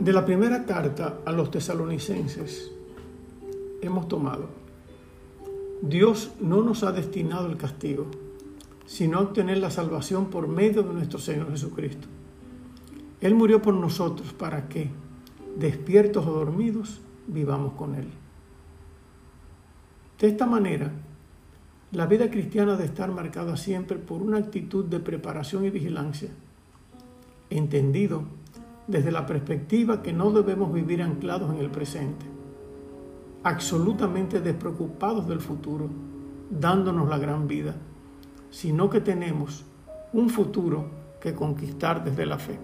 De la primera carta a los tesalonicenses hemos tomado, Dios no nos ha destinado el castigo, sino obtener la salvación por medio de nuestro Señor Jesucristo. Él murió por nosotros para que, despiertos o dormidos, vivamos con Él. De esta manera, la vida cristiana debe estar marcada siempre por una actitud de preparación y vigilancia, entendido desde la perspectiva que no debemos vivir anclados en el presente, absolutamente despreocupados del futuro, dándonos la gran vida, sino que tenemos un futuro que conquistar desde la fe.